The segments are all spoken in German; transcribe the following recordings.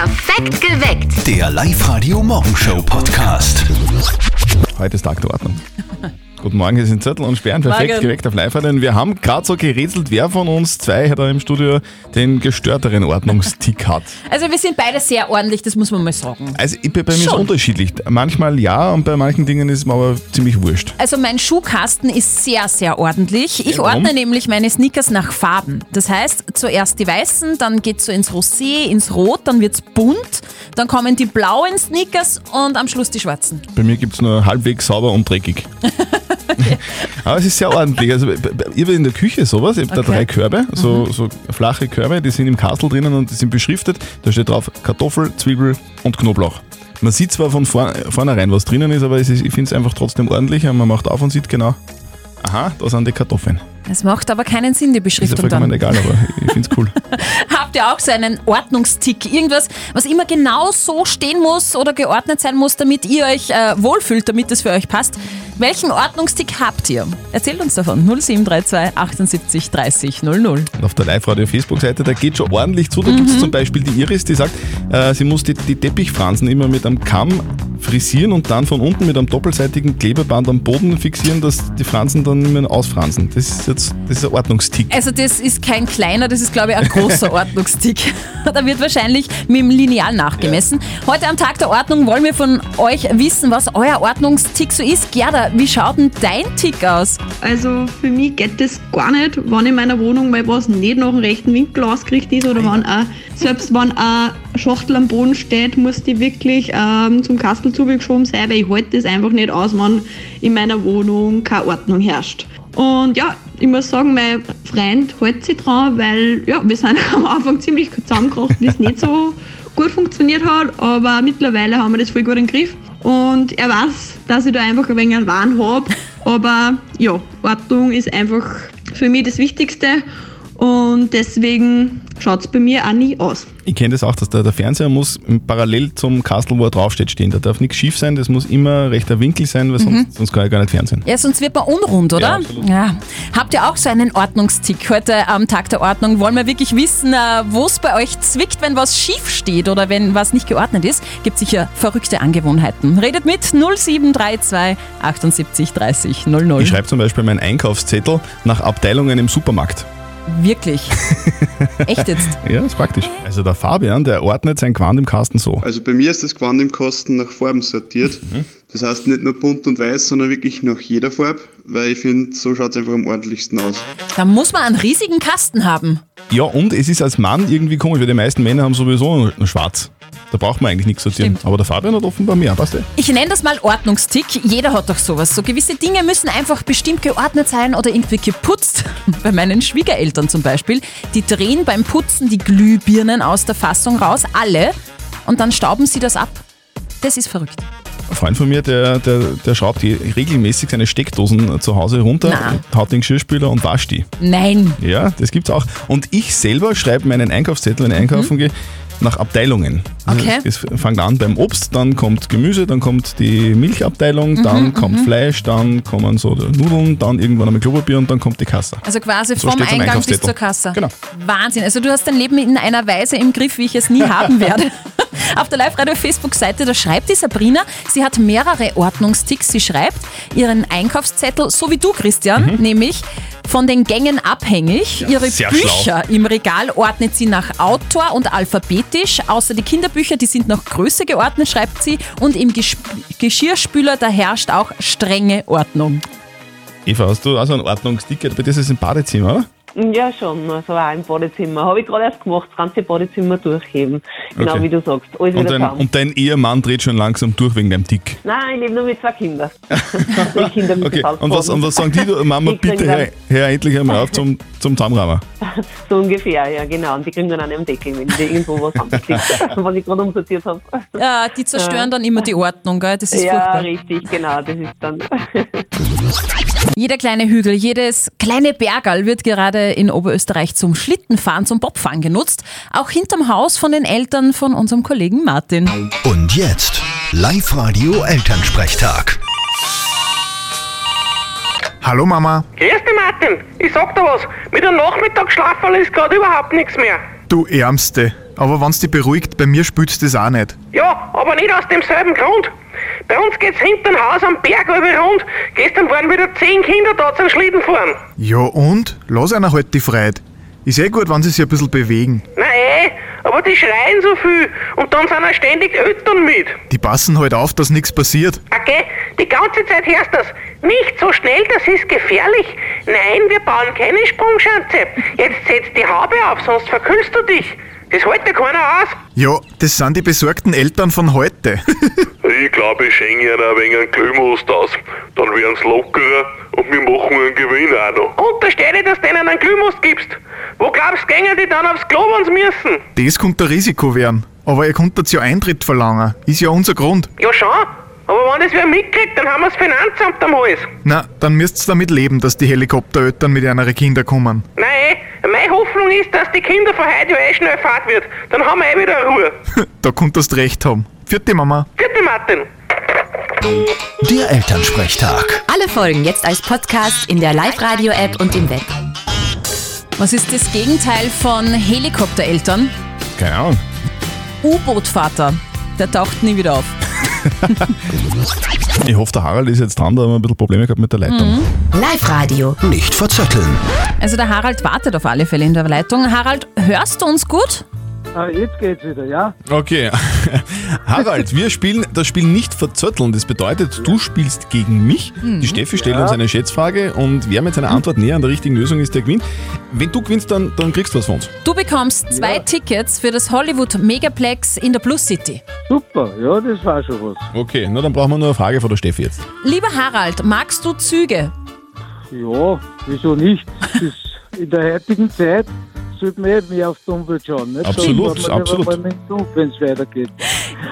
Perfekt geweckt. Der Live-Radio Morgenshow Podcast. Heute ist Tag der Ordnung. Guten Morgen, hier sind Zettel und Sperren, perfekt Morgen. geweckt auf live denn Wir haben gerade so gerätselt, wer von uns zwei da im Studio den gestörteren Ordnungstick hat. Also wir sind beide sehr ordentlich, das muss man mal sagen. Also ich, bei mir ist es Schon. unterschiedlich. Manchmal ja und bei manchen Dingen ist es mir aber ziemlich wurscht. Also mein Schuhkasten ist sehr, sehr ordentlich. Ich Ja, warum? ordne nämlich meine Sneakers nach Farben. Das heißt, zuerst die weißen, dann geht's so ins Rosé, ins Rot, dann wird's bunt, dann kommen die blauen Sneakers und am Schluss die schwarzen. Bei mir gibt es nur halbwegs sauber und dreckig. Aber es ist sehr ordentlich. Also, ihr habt in der Küche sowas, ihr habt da Okay. drei Körbe, so, so flache Körbe, die sind im Kastel drinnen und die sind beschriftet. Da steht drauf Kartoffel, Zwiebel und Knoblauch. Man sieht zwar von vor, vornherein, was drinnen ist, aber ist, ich finde es einfach trotzdem ordentlich man macht auf und sieht genau, aha, da sind die Kartoffeln. Es macht aber keinen Sinn, die Ist ja Beschriftung vollkommen dann. egal, aber ich finde es cool. Habt ihr auch so einen Ordnungstick? Irgendwas, was immer genau so stehen muss oder geordnet sein muss, damit ihr euch äh, wohlfühlt, damit es für euch passt? Welchen Ordnungstick habt ihr? Erzählt uns davon. 0732 78 30 00. Und auf der Live-Radio-Facebook-Seite, da geht schon ordentlich zu. Da gibt es zum Beispiel die Iris, die sagt, äh, sie muss die, die Teppichfransen immer mit einem Kamm frisieren und dann von unten mit einem doppelseitigen Klebeband am Boden fixieren, dass die Fransen dann nicht mehr ausfransen. Das ist jetzt das ist ein Ordnungstick. Also das ist kein kleiner, das ist glaube ich ein großer Ordnungstick. da wird wahrscheinlich mit dem Lineal nachgemessen. Heute am Tag der Ordnung wollen wir von euch wissen, was euer Ordnungstick so ist. Gerda, wie schaut denn dein Tick aus? Also für mich geht das gar nicht, wenn in meiner Wohnung mal was nicht nach dem rechten Winkel ausgerichtet ist oder wenn auch, selbst wenn eine Schachtel am Boden steht, muss die wirklich ähm, zum Kastel zugeschoben sein, weil ich halte das einfach nicht aus, wenn in meiner Wohnung keine Ordnung herrscht. Und ja, ich muss sagen, mein Freund hält sich dran, weil ja, wir sind am Anfang ziemlich zusammengekracht, das nicht so gut funktioniert hat, aber mittlerweile haben wir das voll gut im Griff. Und er weiß, dass ich da einfach ein wenig einen Wahn habe. Aber ja, Ordnung ist einfach für mich das Wichtigste. Und deswegen schaut es bei mir auch nie aus. Ich kenne das auch, dass der, der Fernseher muss parallel zum Kastel, wo er draufsteht, stehen. Da darf nichts schief sein, das muss immer rechter Winkel sein, weil sonst, sonst kann ich gar nicht fernsehen. Ja, sonst wird man unrund, oder? Ja. Ja. Habt ihr auch so einen Ordnungstick? Heute am Tag der Ordnung wollen wir wirklich wissen, äh, wo es bei euch zwickt, wenn was schief steht oder wenn was nicht geordnet ist. Gibt sicher verrückte Angewohnheiten. Redet mit 0732 78 30 00. Ich schreibe zum Beispiel meinen Einkaufszettel nach Abteilungen im Supermarkt. Wirklich. Echt jetzt? Ja, ist praktisch. Also der Fabian, der ordnet sein Quant im Kasten so. Also bei mir ist das Gewand im Kasten nach Farben sortiert. Das heißt nicht nur bunt und weiß, sondern wirklich nach jeder Farbe, weil ich finde, so schaut es einfach am ordentlichsten aus. Da muss man einen riesigen Kasten haben. Ja, und es ist als Mann irgendwie komisch, weil die meisten Männer haben sowieso nur schwarz. Da braucht man eigentlich nichts sortieren. Stimmt. Aber der Fabian hat offenbar mehr, passt eh? Ich nenne das mal Ordnungstick. Jeder hat doch sowas. So gewisse Dinge müssen einfach bestimmt geordnet sein oder irgendwie geputzt. Bei meinen Schwiegereltern zum Beispiel. Die drehen beim Putzen die Glühbirnen aus der Fassung raus, alle. Und dann stauben sie das ab. Das ist verrückt. Ein Freund von mir, der, der, der schraubt die regelmäßig seine Steckdosen zu Hause runter, Na. haut den Geschirrspüler und wascht die. Nein. Ja, das gibt's auch. Und ich selber schreibe meinen Einkaufszettel, wenn ich einkaufen gehe, nach Abteilungen. Mhm. Okay. Es fängt an beim Obst, dann kommt Gemüse, dann kommt die Milchabteilung, Mhm, dann kommt Fleisch, dann kommen so Nudeln, dann irgendwann einmal Klopapier und dann kommt die Kasse. Also quasi So vom Eingang bis zur Kasse. Genau. Wahnsinn. Also du hast dein Leben in einer Weise im Griff, wie ich es nie haben werde. Auf der Live-Radio-Facebook-Seite, da schreibt die Sabrina, sie hat mehrere Ordnungsticks. Sie schreibt ihren Einkaufszettel, so wie du, Christian, nämlich von den Gängen abhängig. Ihre Mhm. sehr Bücher im Regal ordnet sie nach Autor und alphabetisch. Außer die Kinderbücher, die sind nach Größe geordnet, schreibt sie. Und im Gesch Geschirrspüler, da herrscht auch strenge Ordnung. Eva, hast du also einen Ordnungsticket? Bei dir ist es im Badezimmer, oder? Ja, schon. Also auch im Badezimmer. Habe ich gerade erst gemacht, das ganze Badezimmer durchheben. Genau Okay. wie du sagst. Alles Und wieder dein, zusammen. und dein Ehemann dreht schon langsam durch wegen deinem Tick. Nein, ich lebe nur mit zwei Kindern. Kinder müssen Okay, und was, und was sagen die? Mama, Die kriegen bitte hör, dann- hör endlich einmal auf zum, zum Zusammenrahmen. So ungefähr, ja genau. Und die kriegen dann auch nicht am Deckel, wenn die irgendwo was anbekriegt, was ich gerade umsortiert habe. Ja, die zerstören dann immer die Ordnung, gell? Das ist Ja, furchtbar. richtig, genau. Das ist dann. Jeder kleine Hügel, jedes kleine Bergerl wird gerade in Oberösterreich zum Schlittenfahren, zum Bobfahren genutzt. Auch hinterm Haus von den Eltern von unserem Kollegen Martin. Und jetzt Live-Radio Elternsprechtag. Hallo Mama, Grüß dich, Martin. Ich sag dir was. Mit einem Nachmittagsschlaferl ist gerade überhaupt nichts mehr. du Ärmste. Aber wenn's dich beruhigt, bei mir spült's das auch nicht. Ja, aber nicht aus demselben Grund. Bei uns geht's hinterm Haus am Berg über rund. Gestern waren wieder zehn Kinder da zum Schlitten fahren. Ja und? Lass einer halt die Freude. Ist eh gut, wenn sie sich ein bisschen bewegen. Na eh, aber die schreien so viel und dann sind auch ständig Eltern mit. Die passen halt auf, dass nichts passiert. Okay, die ganze Zeit hörst das. Nicht so schnell, das ist gefährlich. Nein, wir bauen keine Sprungschanze. Jetzt setz die Haube auf, sonst verkühlst du dich. Das hält dir keiner aus. Ja, das sind die besorgten Eltern von heute. Ich glaube, ich schenke ihnen ein wenig einen Glühmost aus. Dann werden sie lockerer und wir machen einen Gewinn auch noch. Unterstelle, dass du denen einen Glühmost gibst. Wo glaubst du, gängen die dann aufs Klo, wenn sie müssen? das könnte ein Risiko werden. Aber ihr könnt ja Eintritt verlangen. Ist ja unser Grund. Ja schon, aber wenn das wer mitkriegt, dann haben wir das Finanzamt am Hals. Na, dann müsst's damit leben, dass die Helikoptereltern mit ihren Kindern kommen. Nein, meine Hoffnung ist, dass die Kinder von heute ja eh schnell fahrt wird. Dann haben wir eh wieder Ruhe. da könntest recht haben. Vierte Mama. Vierte Martin. Der Elternsprechtag. Alle Folgen jetzt als Podcast in der Live-Radio-App und im Web. Was ist das Gegenteil von Helikoptereltern? Keine Ahnung. U-Boot-Vater. Der taucht nie wieder auf. Ich hoffe, der Harald ist jetzt dran, da haben wir ein bisschen Probleme gehabt mit der Leitung. Live-Radio. Nicht verzetteln. Also der Harald wartet auf alle Fälle in der Leitung. Harald, hörst du uns gut? Ah, jetzt geht's wieder, ja? Okay. Harald, wir spielen das Spiel nicht verzötteln. Das bedeutet, du spielst gegen mich. Die Steffi stellt uns eine Schätzfrage und wer mit seiner Antwort näher an der richtigen Lösung ist, der gewinnt. Wenn du gewinnst, dann, dann kriegst du was von uns. Du bekommst zwei Tickets für das Hollywood Megaplex in der Plus City. Super, ja, das war schon was. Okay, na dann brauchen wir nur eine Frage von der Steffi jetzt. Lieber Harald, magst du Züge? Ja, wieso nicht? Das ist in der heutigen Zeit sollte man eh mehr auf die Umwelt schauen. Nicht? Absolut, man absolut. Wenn es weitergeht.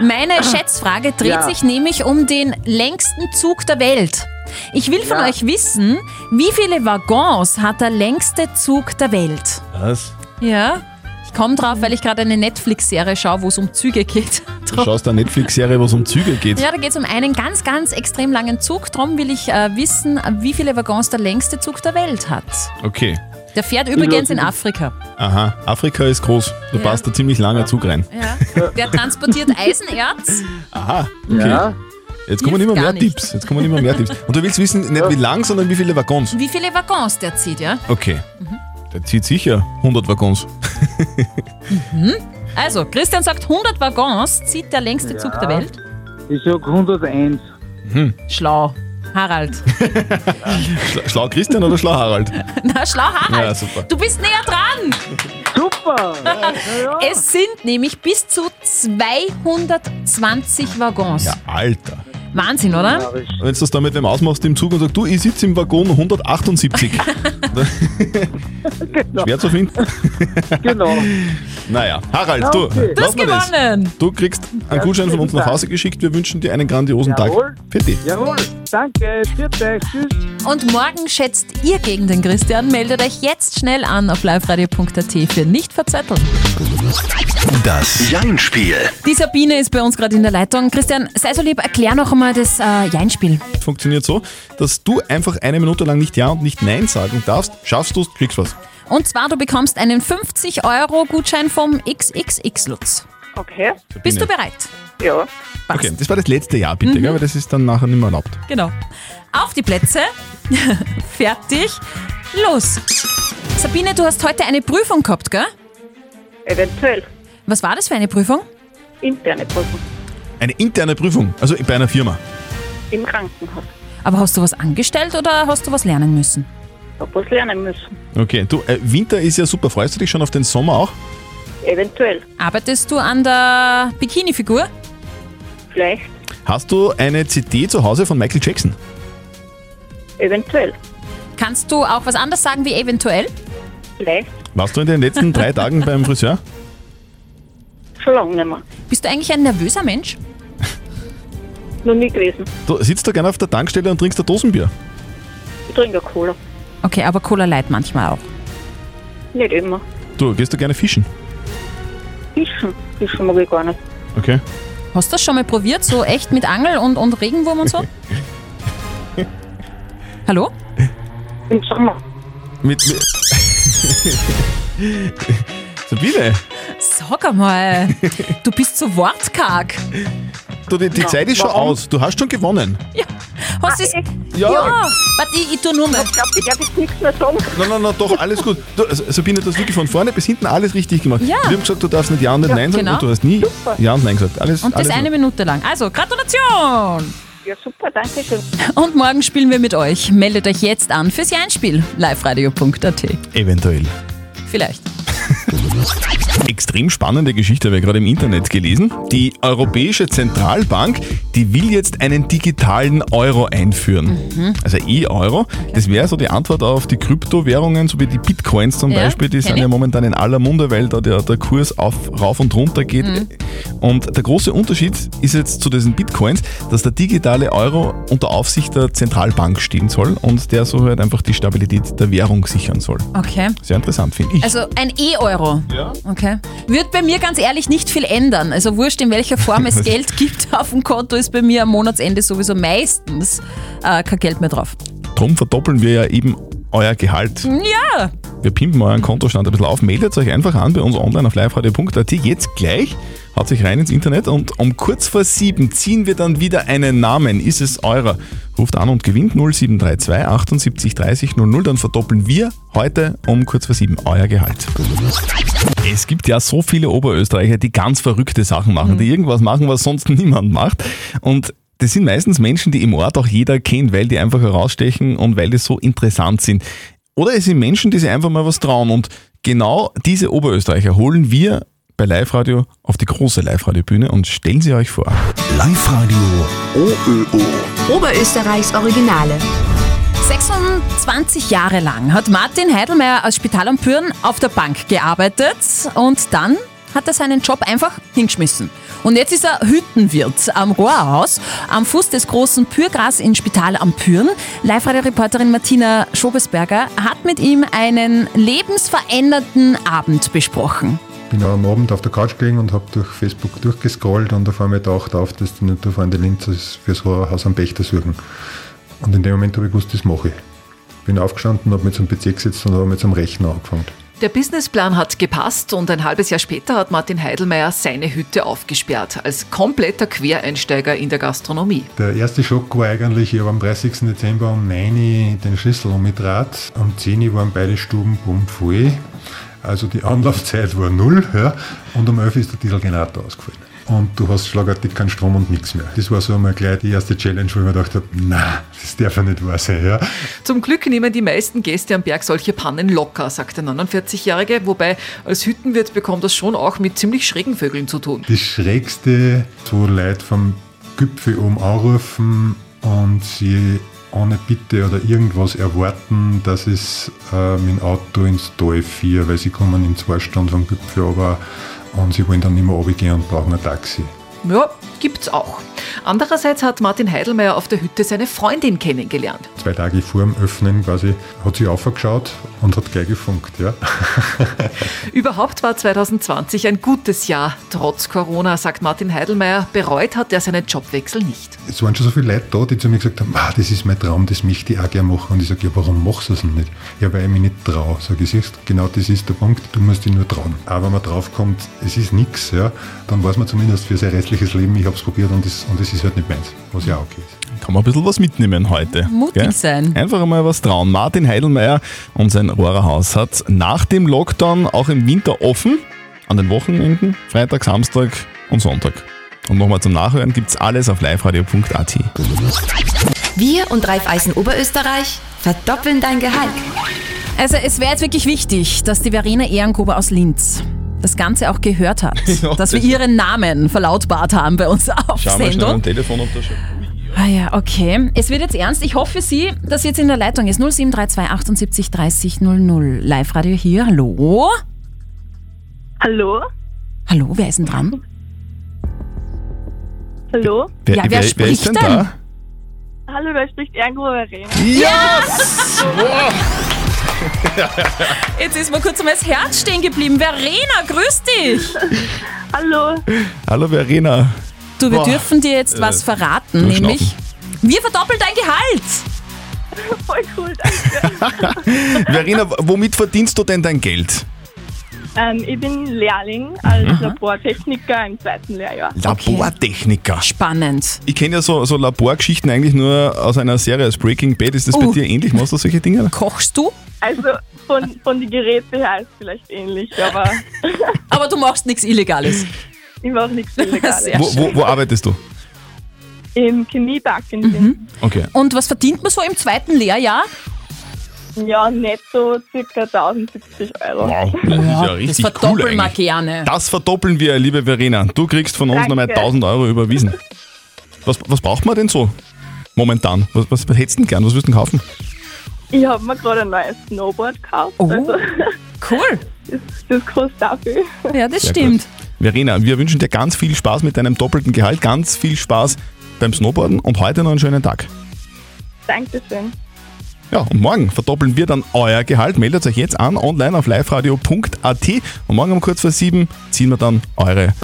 Meine Schätzfrage dreht Ja. sich nämlich um den längsten Zug der Welt. Ich will von Ja. euch wissen, wie viele Waggons hat der längste Zug der Welt? Was? Ja, ich komme drauf, weil ich gerade eine Netflix-Serie schaue, wo es um Züge geht. Du schaust eine Netflix-Serie, wo es um Züge geht. Ja, da geht es um einen ganz, ganz extrem langen Zug. Darum will ich äh, wissen, wie viele Waggons der längste Zug der Welt hat. Okay. Der fährt übrigens in Afrika. Aha, Afrika ist groß. Da Ja. passt ein ziemlich langer Zug rein. Ja. Der transportiert Eisenerz. Aha, okay. Ja, Jetzt kommen Hilft immer mehr nicht. Tipps. Jetzt kommen immer mehr Tipps. Und du willst wissen, nicht wie lang, sondern wie viele Waggons. Wie viele Waggons der zieht, ja? Okay. Der zieht sicher 100 Waggons. Also, Christian sagt, 100 Waggons zieht der längste Zug der Welt. ich sag 101. Schlau. Harald. Schla- Schlau Christian oder schlau Harald? Na, schlau Harald. Ja, super. Du bist näher dran. Super! Ja, ja. Es sind nämlich bis zu 220 Waggons. Ja, Alter. Wahnsinn, oder? Wenn du das da mit wem ausmachst im Zug und sagst, du, ich sitze im Waggon 178. Schwer zu finden. Genau. Naja, Harald, du, Okay. Du hast lassen wir das. gewonnen. Du kriegst einen Gutschein von uns nach Hause geschickt. Wir wünschen dir einen grandiosen Jawohl. Tag. Für dich. Jawohl, danke, viert euch, tschüss. Und morgen schätzt ihr gegen den Christian. Meldet euch jetzt schnell an auf liveradio.at für nicht verzetteln. Das Jein-Spiel. Die Sabine ist bei uns gerade in der Leitung. Christian, sei so lieb, erklär noch einmal das äh, Jein-Spiel. Funktioniert so, dass du einfach eine Minute lang nicht Ja und nicht Nein sagen darfst. Schaffst du es, kriegst was. Und zwar, du bekommst einen 50-Euro-Gutschein vom XXX-Lutz. Okay, Bist du bereit? ja. Passt. Okay, das war das letzte Jahr, bitte, gell? weil das ist dann nachher nicht mehr erlaubt. Genau. Auf die Plätze. Fertig. Los. Sabine, du hast heute eine Prüfung gehabt, gell? Eventuell. Was war das für eine Prüfung? Interne Prüfung Eine interne Prüfung, also bei einer Firma. im Krankenhaus. Aber hast du was angestellt oder hast du was lernen müssen? Hab was lernen müssen. Okay, du, äh, Winter ist ja super. Freust du dich schon auf den Sommer auch? Eventuell. Arbeitest du an der Bikini-Figur? Vielleicht. Hast du eine CD zu Hause von Michael Jackson? Eventuell. Kannst du auch was anderes sagen wie eventuell? Vielleicht. Warst du in den letzten drei Tagen beim Friseur? Schon lange nicht mehr. Bist du eigentlich ein nervöser Mensch? Noch nie gewesen. Du sitzt da gerne auf der Tankstelle und trinkst ein Dosenbier. Ich trinke Cola. Okay, aber Cola Light manchmal auch. Nicht immer. Du, gehst du gerne fischen? Fischen. Fischen mag ich gar nicht. Okay. Hast du das schon mal probiert? So echt mit Angel und, und Regenwurm und so? Hallo? Im Sommer. Mit. mit Sabine, sag einmal, du bist so wortkarg. Du, die, die Zeit ist schon aus. Du hast schon gewonnen. Ja, hast es, Ja. ja. warte, ich, ich tu nur mal. Ich glaube, ich darf jetzt nichts mehr sagen. Nein, nein, nein, doch, alles gut. Du, also, Sabine, du hast wirklich von vorne bis hinten alles richtig gemacht. Ja. Wir haben gesagt, du darfst nicht Ja und nicht Nein sagen genau. und du hast nie Ja und Nein gesagt. Alles, Und das alles eine Minute lang. Also, Gratulation! Ja, super, danke schön. Und morgen spielen wir mit euch. Meldet euch jetzt an fürs Jeinspiel. liveradio.at. Eventuell. Vielleicht. Extrem spannende Geschichte habe ich gerade im Internet gelesen. Die Europäische Zentralbank, die will jetzt einen digitalen Euro einführen. Mhm. Also E-Euro. Das wäre so die Antwort auf die Kryptowährungen, so wie die Bitcoins zum Ja, Beispiel. Die sind ja momentan in aller Munde, weil da der, der Kurs auf, rauf und runter geht. Mhm. Und der große Unterschied ist jetzt zu diesen Bitcoins, dass der digitale Euro unter Aufsicht der Zentralbank stehen soll und der so halt einfach die Stabilität der Währung sichern soll. Okay. Sehr interessant, finde ich. Also ein E-Euro. Ja. Okay. Wird bei mir ganz ehrlich nicht viel ändern. Also wurscht, in welcher Form es Geld gibt auf dem Konto, ist bei mir am Monatsende sowieso meistens äh, kein Geld mehr drauf. Drum verdoppeln wir ja eben euer Gehalt. Ja! Wir pimpen euren Kontostand ein bisschen auf. Meldet euch einfach an bei uns online auf liveradio.at. Jetzt gleich. Haut sich rein ins Internet und um kurz vor sieben ziehen wir dann wieder einen Namen. Ist es eurer? Ruft an und gewinnt 0732 78 30 00. Dann verdoppeln wir heute um kurz vor sieben euer Gehalt. Es gibt ja so viele Oberösterreicher, die ganz verrückte Sachen machen, die irgendwas machen, was sonst niemand macht. Und das sind meistens Menschen, die im Ort auch jeder kennt, weil die einfach herausstechen und weil die so interessant sind. Oder es sind Menschen, die sich einfach mal was trauen. Und genau diese Oberösterreicher holen wir bei Live Radio auf die große Live-Radio-Bühne und stellen sie euch vor. Live-Radio OÖO. Oberösterreichs Originale. 26 Jahre lang hat Martin Heidelmeier aus Spital am Püren auf der Bank gearbeitet und dann hat er seinen Job einfach hingeschmissen. Und jetzt ist er Hüttenwirt am Rohrhaus am Fuß des großen Pürgras in Spital am Püren. Live-Radio-Reporterin Martina Schobesberger hat mit ihm einen lebensverändernden Abend besprochen. bin am Abend auf der Couch gelegen und habe durch Facebook durchgescrollt und auf einmal taucht auf, dass die Naturfreunde Linz fürs Haus am Pächter suchen. Und in dem Moment habe ich gewusst, das mache ich. Bin aufgestanden, habe mit zum PC gesetzt und habe mit zum Rechner angefangen. Der Businessplan hat gepasst und ein halbes Jahr später hat Martin Heidelmeier seine Hütte aufgesperrt, als kompletter Quereinsteiger in der Gastronomie. Der erste Schock war eigentlich, ich habe am 30. Dezember um 9 Uhr den Schlüssel umgedreht. Um 10 Uhr waren beide Stuben voll. Also die Anlaufzeit war null. Ja. Und um 11 Uhr ist der Dieselgenerator ausgefallen. Und du hast schlagartig keinen Strom und nichts mehr. Das war so einmal gleich die erste Challenge, wo ich mir gedacht habe, na, das darf ja nicht wahr sein. Ja. Zum Glück nehmen die meisten Gäste am Berg solche Pannen locker, sagt der 49-Jährige, wobei als Hüttenwirt bekommt das schon auch mit ziemlich schrägen Vögeln zu tun. Das Schrägste, wo Leute vom Gipfel oben anrufen und sie ohne Bitte oder irgendwas erwarten, dass es äh, dem Auto ins Tal fährt, weil sie kommen in zwei Stunden vom Gipfel aber und sie wollen dann nicht mehr runtergehen und brauchen ein Taxi. Ja, gibt's auch. Andererseits hat Martin Heidelmeier auf der Hütte seine Freundin kennengelernt. Zwei Tage vor dem Öffnen quasi hat sie aufgeschaut und hat gleich gefunkt. Ja. Überhaupt war 2020 ein gutes Jahr, trotz Corona, sagt Martin Heidelmeier. Bereut hat er seinen Jobwechsel nicht. Es waren schon so viele Leute da, die zu mir gesagt haben, ah, das ist mein Traum, das möchte ich auch gerne machen. Und ich sage, ja, warum machst du es denn nicht? Ja, weil ich mich nicht traue. Sag ich, siehst, genau das ist der Punkt, du musst dich nur trauen. Aber wenn man draufkommt, es ist nichts, ja, dann weiß man zumindest für sein restliches Leben, ich habe es probiert und es und das ist halt nicht meins, was ja auch okay ist. Kann man ein bisschen was mitnehmen heute. Mutig sein. Einfach einmal was trauen. Martin Heidelmeier und sein Rohrerhaus hat nach dem Lockdown auch im Winter offen. An den Wochenenden, Freitag, Samstag und Sonntag. Und nochmal zum Nachhören gibt's alles auf liveradio.at. Wir und Raiffeisen Oberösterreich verdoppeln dein Gehalt. Also es wäre jetzt wirklich wichtig, dass die Verena Ehrengruber aus Linz das Ganze auch gehört hat. Ja, dass wir das- ihren Namen verlautbart haben bei uns auf Schauen wir schnell am Sendung. Telefon, ob das schon. Ah ja, okay. Es wird jetzt ernst. Ich hoffe für Sie, dass Sie jetzt in der Leitung ist. 0732 78 30 00. Live-Radio hier. Hallo? Hallo? Hallo, wer ist denn dran? Hallo? Wer, Ja, wer wer, wer spricht ist denn denn? da? Hallo, da spricht Erngruber Verena. Yes! Jetzt ist mir kurz mal das Herz stehen geblieben. Verena, grüß dich. Hallo. Hallo Verena. Du, wir Boah. dürfen dir jetzt was Äh, verraten, durchschnaufen. nämlich wir verdoppeln dein Gehalt. Voll cool, danke. Verena, womit verdienst du denn dein Geld? Ähm, ich bin Lehrling als Mhm. Labortechniker im zweiten Lehrjahr. Labortechniker. Spannend. Ich kenne ja so, so Laborgeschichten eigentlich nur aus einer Serie als Breaking Bad. Ist das bei Uh. dir ähnlich? Machst du solche Dinge? Kochst du? Also von, von den Geräten her ist vielleicht ähnlich, aber Aber du machst nichts Illegales. ich mache nichts Illegales. Sehr Wo, wo, wo arbeitest du? Im Chemiepark in Mhm. Wien. Okay. Und was verdient man so im zweiten Lehrjahr? Ja, netto circa 1070 Euro. Wow, das ist ja richtig das cool verdoppeln wir eigentlich. gerne. Das verdoppeln wir, liebe Verena. Du kriegst von uns Danke. nochmal 1000 Euro überwiesen. Was, was braucht man denn so momentan? Was, was, was hättest du denn gern? Was würdest du denn kaufen? Ich habe mir gerade ein neues Snowboard gekauft. Oh, also, cool. Das, das kostet dafür. Ja, das Sehr stimmt. Verena, wir wünschen dir ganz viel Spaß mit deinem doppelten Gehalt, ganz viel Spaß beim Snowboarden und heute noch einen schönen Tag. Dankeschön. Ja, und morgen verdoppeln wir dann euer Gehalt. Meldet euch jetzt an online auf liveradio.at und morgen um kurz vor sieben ziehen wir dann eure.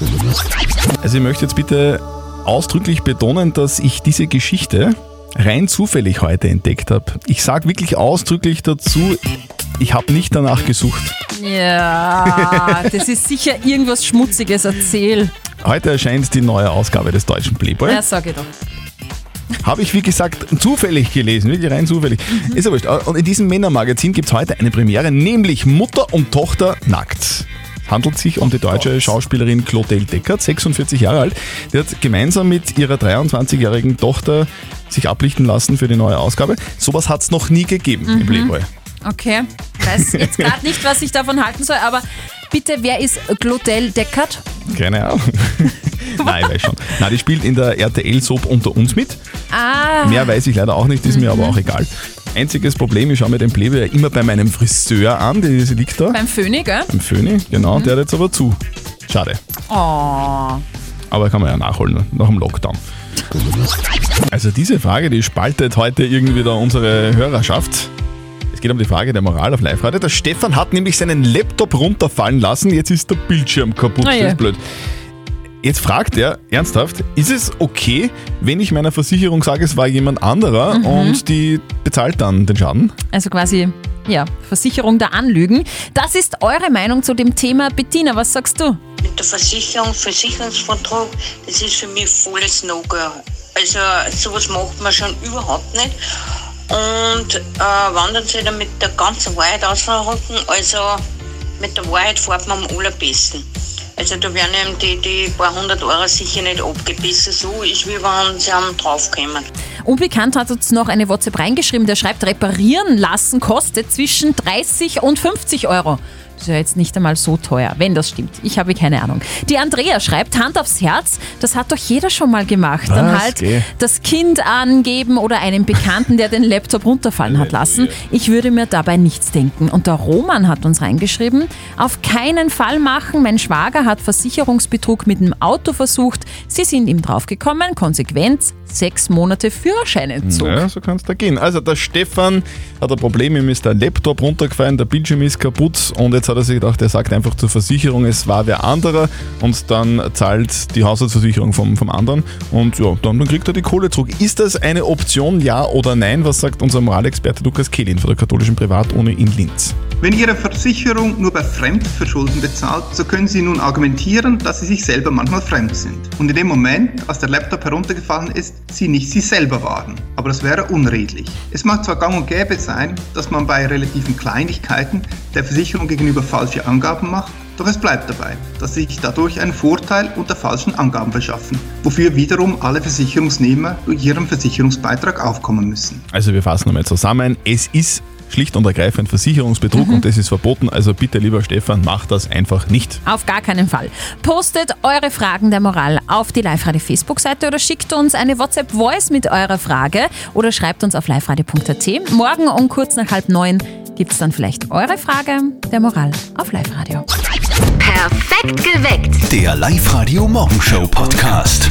Also ich möchte jetzt bitte ausdrücklich betonen, dass ich diese Geschichte rein zufällig heute entdeckt habe. Ich sage wirklich ausdrücklich dazu, ich habe nicht danach gesucht. Ja, das ist sicher irgendwas Schmutziges. Erzähl. Heute erscheint die neue Ausgabe des deutschen Playboy. Ja, sag ich doch. Habe ich, wie gesagt, zufällig gelesen, wirklich rein zufällig. Ist ja wurscht. Und in diesem Männermagazin gibt es heute eine Premiere, nämlich Mutter und Tochter nackt. Handelt sich um die deutsche Schauspielerin Claudel Deckert, 46 Jahre alt. Die hat gemeinsam mit ihrer 23-jährigen Tochter sich ablichten lassen für die neue Ausgabe. Sowas hat es noch nie gegeben im Mhm. Playboy. Okay. Weiß jetzt gerade nicht, was ich davon halten soll, aber bitte, wer ist Glodel Deckert? Keine Ahnung. Nein, ich weiß schon. Nein, die spielt in der RTL-Soap unter uns mit. Ah. Mehr weiß ich leider auch nicht, ist mir aber auch egal. Einziges Problem, ich schaue mir den Playboy ja immer bei meinem Friseur an, sie liegt da. Beim Föhni, gell? Beim Föhni, genau, der hat jetzt aber zu. Schade. Oh. Aber kann man ja nachholen, nach dem Lockdown. Also diese Frage, die spaltet heute irgendwie da unsere Hörerschaft. Es geht um die Frage der Moral auf Live-Radio. Der Stefan hat nämlich seinen Laptop runterfallen lassen, jetzt ist der Bildschirm kaputt. Ah Das ja. ist blöd. Jetzt fragt er ernsthaft, ist es okay, wenn ich meiner Versicherung sage, es war jemand anderer Mhm. und die bezahlt dann den Schaden? Also quasi, ja, Versicherung der Anlügen. Das ist eure Meinung zu dem Thema. Bettina, was sagst du? Mit der Versicherung, Versicherungsvertrag, das ist für mich volles No-Go. Also sowas macht man schon überhaupt nicht. Und äh, wenn dann sie dann mit der ganzen Wahrheit ausverrücken, also mit der Wahrheit fährt man am allerbesten. Also da werden eben die, die paar hundert Euro sicher nicht abgebissen. So ist wie wenn sie am draufkommen. Unbekannt hat uns noch eine WhatsApp reingeschrieben, der schreibt, reparieren lassen kostet zwischen 30 und 50 Euro. Das ist ja jetzt nicht einmal so teuer, wenn das stimmt. Ich habe keine Ahnung. Die Andrea schreibt, Hand aufs Herz, das hat doch jeder schon mal gemacht. Dann Was? halt Geh. das Kind angeben oder einen Bekannten, der den Laptop runterfallen hat lassen. Ich würde mir dabei nichts denken. Und der Roman hat uns reingeschrieben, auf keinen Fall machen. Mein Schwager hat Versicherungsbetrug mit dem Auto versucht. Sie sind ihm draufgekommen. Konsequenz, sechs Monate Führerscheinentzug. Ja, so kann es da gehen. Also der Stefan hat ein Problem, ihm ist der Laptop runtergefallen, der Bildschirm ist kaputt und jetzt hat er sich gedacht, er sagt einfach zur Versicherung, es war wer anderer und dann zahlt die Haushaltsversicherung vom, vom anderen und ja, dann, dann kriegt er die Kohle zurück. Ist das eine Option, ja oder nein? Was sagt unser Moralexperte Lukas Kehlin von der katholischen Privatuni in Linz? Wenn Ihre Versicherung nur bei Fremdverschulden bezahlt, so können Sie nun argumentieren, dass Sie sich selber manchmal fremd sind. Und in dem Moment, als der Laptop heruntergefallen ist, Sie nicht Sie selber waren. Aber das wäre unredlich. Es mag zwar gang und gäbe sein, dass man bei relativen Kleinigkeiten der Versicherung gegenüber falsche Angaben macht, doch es bleibt dabei, dass Sie sich dadurch einen Vorteil unter falschen Angaben verschaffen, wofür wiederum alle Versicherungsnehmer durch ihren Versicherungsbeitrag aufkommen müssen. Also wir fassen nochmal zusammen. Es ist schlicht und ergreifend Versicherungsbetrug und das ist verboten. Also bitte, lieber Stefan, mach das einfach nicht. Auf gar keinen Fall. Postet eure Fragen der Moral auf die Live-Radio Facebook-Seite oder schickt uns eine WhatsApp-Voice mit eurer Frage oder schreibt uns auf liveradio.at. Morgen um kurz nach halb neun gibt es dann vielleicht eure Frage der Moral auf Live-Radio. Perfekt geweckt. Der Live-Radio Morgenshow Podcast.